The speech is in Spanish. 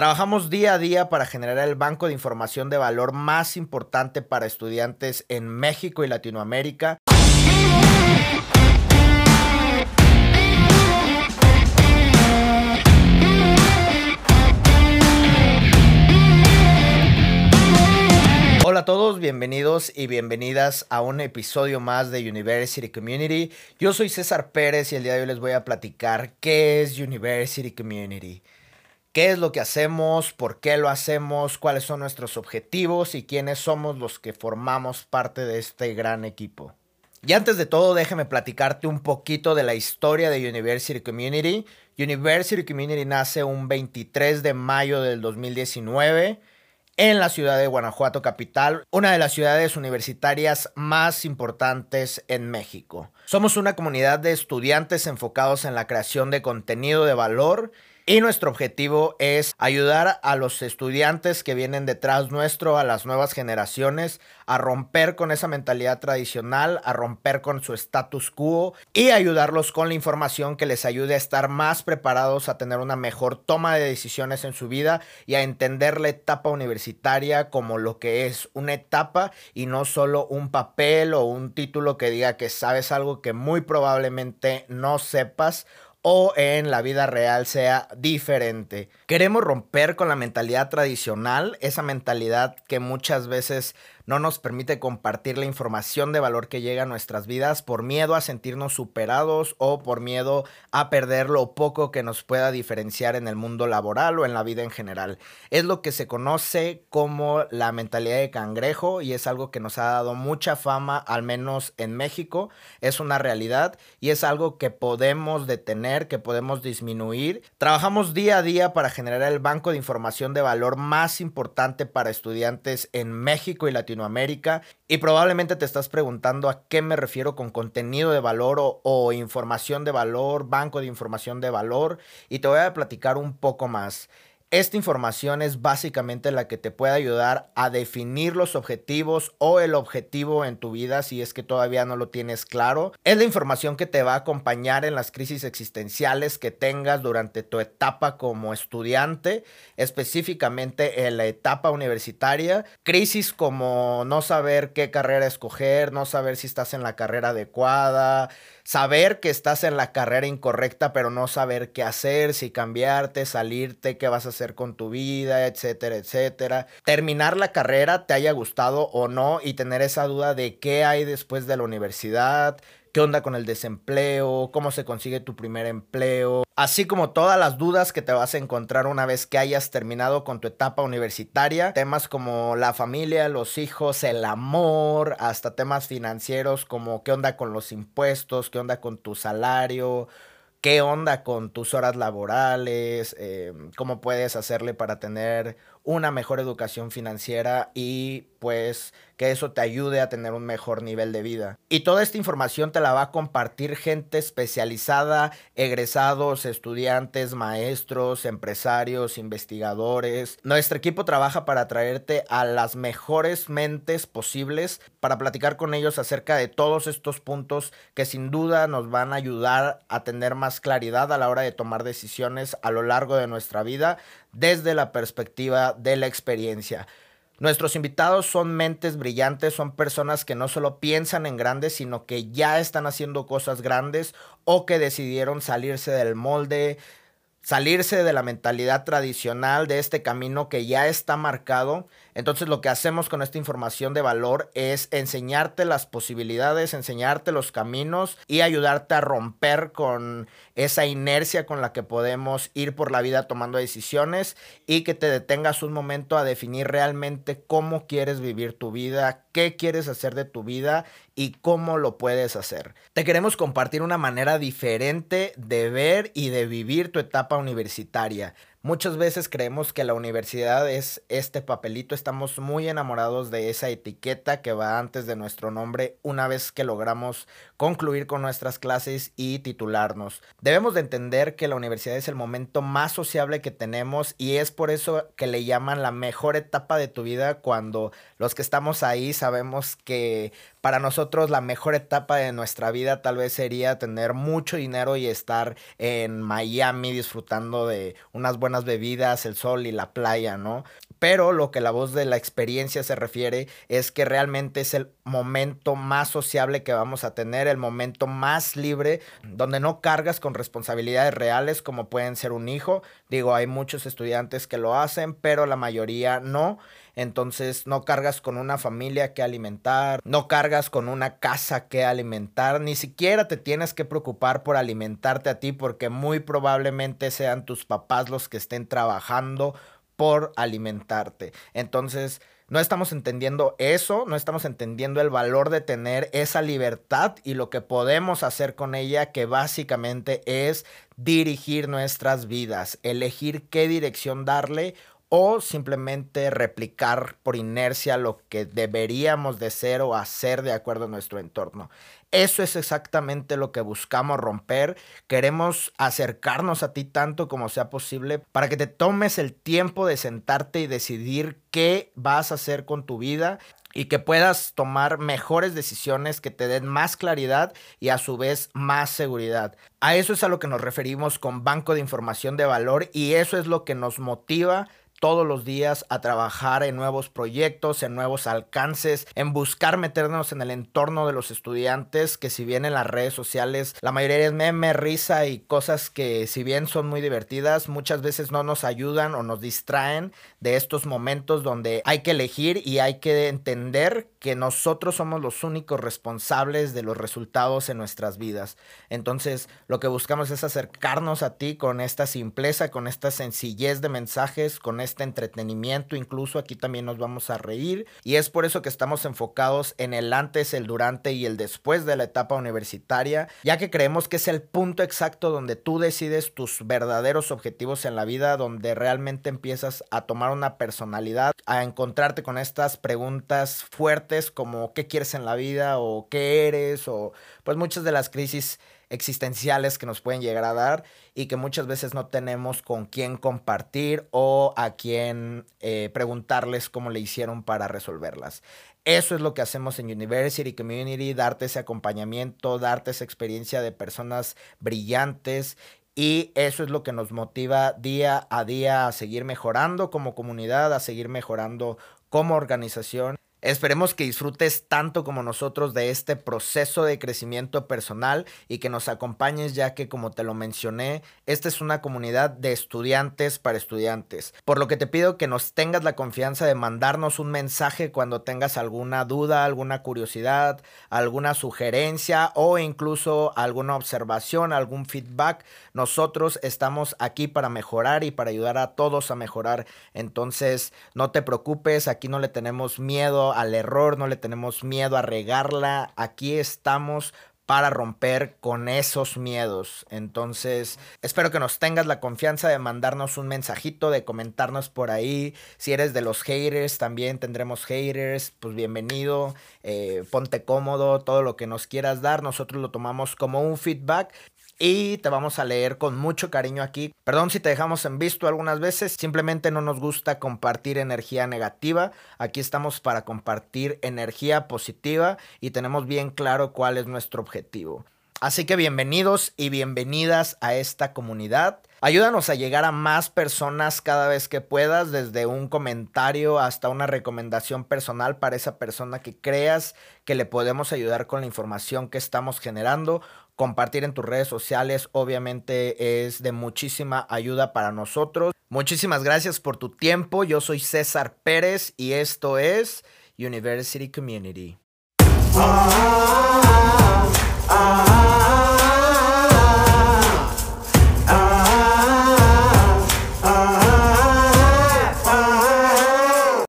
Trabajamos día a día para generar el banco de información de valor más importante para estudiantes en México y Latinoamérica. Hola a todos, bienvenidos y bienvenidas a un episodio más de University Community. Yo soy César Pérez y el día de hoy les voy a platicar qué es University Community qué es lo que hacemos, por qué lo hacemos, cuáles son nuestros objetivos y quiénes somos los que formamos parte de este gran equipo. Y antes de todo, déjame platicarte un poquito de la historia de University Community. University Community nace un 23 de mayo del 2019 en la ciudad de Guanajuato capital, una de las ciudades universitarias más importantes en México. Somos una comunidad de estudiantes enfocados en la creación de contenido de valor y nuestro objetivo es ayudar a los estudiantes que vienen detrás nuestro, a las nuevas generaciones, a romper con esa mentalidad tradicional, a romper con su status quo y ayudarlos con la información que les ayude a estar más preparados a tener una mejor toma de decisiones en su vida y a entender la etapa universitaria como lo que es una etapa y no solo un papel o un título que diga que sabes algo que muy probablemente no sepas o en la vida real sea diferente. Queremos romper con la mentalidad tradicional, esa mentalidad que muchas veces no nos permite compartir la información de valor que llega a nuestras vidas por miedo a sentirnos superados o por miedo a perder lo poco que nos pueda diferenciar en el mundo laboral o en la vida en general. Es lo que se conoce como la mentalidad de cangrejo y es algo que nos ha dado mucha fama, al menos en México. Es una realidad y es algo que podemos detener, que podemos disminuir. Trabajamos día a día para generar el banco de información de valor más importante para estudiantes en México y Latinoamérica América y probablemente te estás preguntando a qué me refiero con contenido de valor o, información de valor, banco de información de valor y te voy a platicar un poco más. Esta información es básicamente la que te puede ayudar a definir los objetivos o el objetivo en tu vida si es que todavía no lo tienes claro. Es la información que te va a acompañar en las crisis existenciales que tengas durante tu etapa como estudiante, específicamente en la etapa universitaria. Crisis como no saber qué carrera escoger, no saber si estás en la carrera adecuada, saber que estás en la carrera incorrecta, pero no saber qué hacer, si cambiarte, salirte, qué vas a hacer con tu vida, etcétera, etcétera. Terminar la carrera, te haya gustado o no, y tener esa duda de qué hay después de la universidad, qué onda con el desempleo, cómo se consigue tu primer empleo, así como todas las dudas que te vas a encontrar una vez que hayas terminado con tu etapa universitaria, temas como la familia, los hijos, el amor, hasta temas financieros como qué onda con los impuestos, qué onda con tu salario, qué onda con tus horas laborales, eh, cómo puedes hacerle para tener una mejor educación financiera y pues que eso te ayude a tener un mejor nivel de vida. Y toda esta información te la va a compartir gente especializada, egresados, estudiantes, maestros, empresarios, investigadores. Nuestro equipo trabaja para traerte a las mejores mentes posibles para platicar con ellos acerca de todos estos puntos que sin duda nos van a ayudar a tener más claridad a la hora de tomar decisiones a lo largo de nuestra vida desde la perspectiva de la experiencia. Nuestros invitados son mentes brillantes, son personas que no solo piensan en grandes, sino que ya están haciendo cosas grandes o que decidieron salirse del molde, salirse de la mentalidad tradicional, de este camino que ya está marcado entonces lo que hacemos con esta información de valor es enseñarte las posibilidades, enseñarte los caminos y ayudarte a romper con esa inercia con la que podemos ir por la vida tomando decisiones y que te detengas un momento a definir realmente cómo quieres vivir tu vida, qué quieres hacer de tu vida y cómo lo puedes hacer. Te queremos compartir una manera diferente de ver y de vivir tu etapa universitaria. Muchas veces creemos que la universidad es este papelito, estamos muy enamorados de esa etiqueta que va antes de nuestro nombre una vez que logramos concluir con nuestras clases y titularnos. Debemos de entender que la universidad es el momento más sociable que tenemos y es por eso que le llaman la mejor etapa de tu vida cuando los que estamos ahí sabemos que para nosotros la mejor etapa de nuestra vida tal vez sería tener mucho dinero y estar en Miami disfrutando de unas buenas buenas bebidas, el sol y la playa, ¿no? Pero lo que la voz de la experiencia se refiere es que realmente es el momento más sociable que vamos a tener, el momento más libre, donde no cargas con responsabilidades reales como pueden ser un hijo. Digo, hay muchos estudiantes que lo hacen, pero la mayoría no. Entonces no cargas con una familia que alimentar, no cargas con una casa que alimentar, ni siquiera te tienes que preocupar por alimentarte a ti porque muy probablemente sean tus papás los que estén trabajando por alimentarte. Entonces, no estamos entendiendo eso, no estamos entendiendo el valor de tener esa libertad y lo que podemos hacer con ella, que básicamente es dirigir nuestras vidas, elegir qué dirección darle o simplemente replicar por inercia lo que deberíamos de ser o hacer de acuerdo a nuestro entorno. Eso es exactamente lo que buscamos romper. Queremos acercarnos a ti tanto como sea posible para que te tomes el tiempo de sentarte y decidir qué vas a hacer con tu vida y que puedas tomar mejores decisiones que te den más claridad y a su vez más seguridad. A eso es a lo que nos referimos con banco de información de valor y eso es lo que nos motiva todos los días a trabajar en nuevos proyectos, en nuevos alcances, en buscar meternos en el entorno de los estudiantes, que si bien en las redes sociales la mayoría es meme, risa y cosas que si bien son muy divertidas, muchas veces no nos ayudan o nos distraen de estos momentos donde hay que elegir y hay que entender que nosotros somos los únicos responsables de los resultados en nuestras vidas. Entonces, lo que buscamos es acercarnos a ti con esta simpleza, con esta sencillez de mensajes, con este entretenimiento, incluso aquí también nos vamos a reír y es por eso que estamos enfocados en el antes, el durante y el después de la etapa universitaria, ya que creemos que es el punto exacto donde tú decides tus verdaderos objetivos en la vida, donde realmente empiezas a tomar una personalidad, a encontrarte con estas preguntas fuertes como qué quieres en la vida o qué eres o pues muchas de las crisis existenciales que nos pueden llegar a dar y que muchas veces no tenemos con quién compartir o a quién eh, preguntarles cómo le hicieron para resolverlas. Eso es lo que hacemos en University Community, darte ese acompañamiento, darte esa experiencia de personas brillantes y eso es lo que nos motiva día a día a seguir mejorando como comunidad, a seguir mejorando como organización. Esperemos que disfrutes tanto como nosotros de este proceso de crecimiento personal y que nos acompañes ya que como te lo mencioné, esta es una comunidad de estudiantes para estudiantes. Por lo que te pido que nos tengas la confianza de mandarnos un mensaje cuando tengas alguna duda, alguna curiosidad, alguna sugerencia o incluso alguna observación, algún feedback. Nosotros estamos aquí para mejorar y para ayudar a todos a mejorar. Entonces, no te preocupes, aquí no le tenemos al error, no le tenemos miedo a regarla. Aquí estamos para romper con esos miedos. Entonces, espero que nos tengas la confianza de mandarnos un mensajito, de comentarnos por ahí. Si eres de los haters, también tendremos haters. Pues bienvenido, eh, ponte cómodo, todo lo que nos quieras dar. Nosotros lo tomamos como un feedback y te vamos a leer con mucho cariño aquí. Perdón si te dejamos en visto algunas veces, simplemente no nos gusta compartir energía negativa. Aquí estamos para compartir energía positiva y tenemos bien claro cuál es nuestro objetivo. Así que bienvenidos y bienvenidas a esta comunidad. Ayúdanos a llegar a más personas cada vez que puedas, desde un comentario hasta una recomendación personal para esa persona que creas que le podemos ayudar con la información que estamos generando compartir en tus redes sociales obviamente es de muchísima ayuda para nosotros. Muchísimas gracias por tu tiempo. Yo soy César Pérez y esto es University Community. Ah, ah, ah,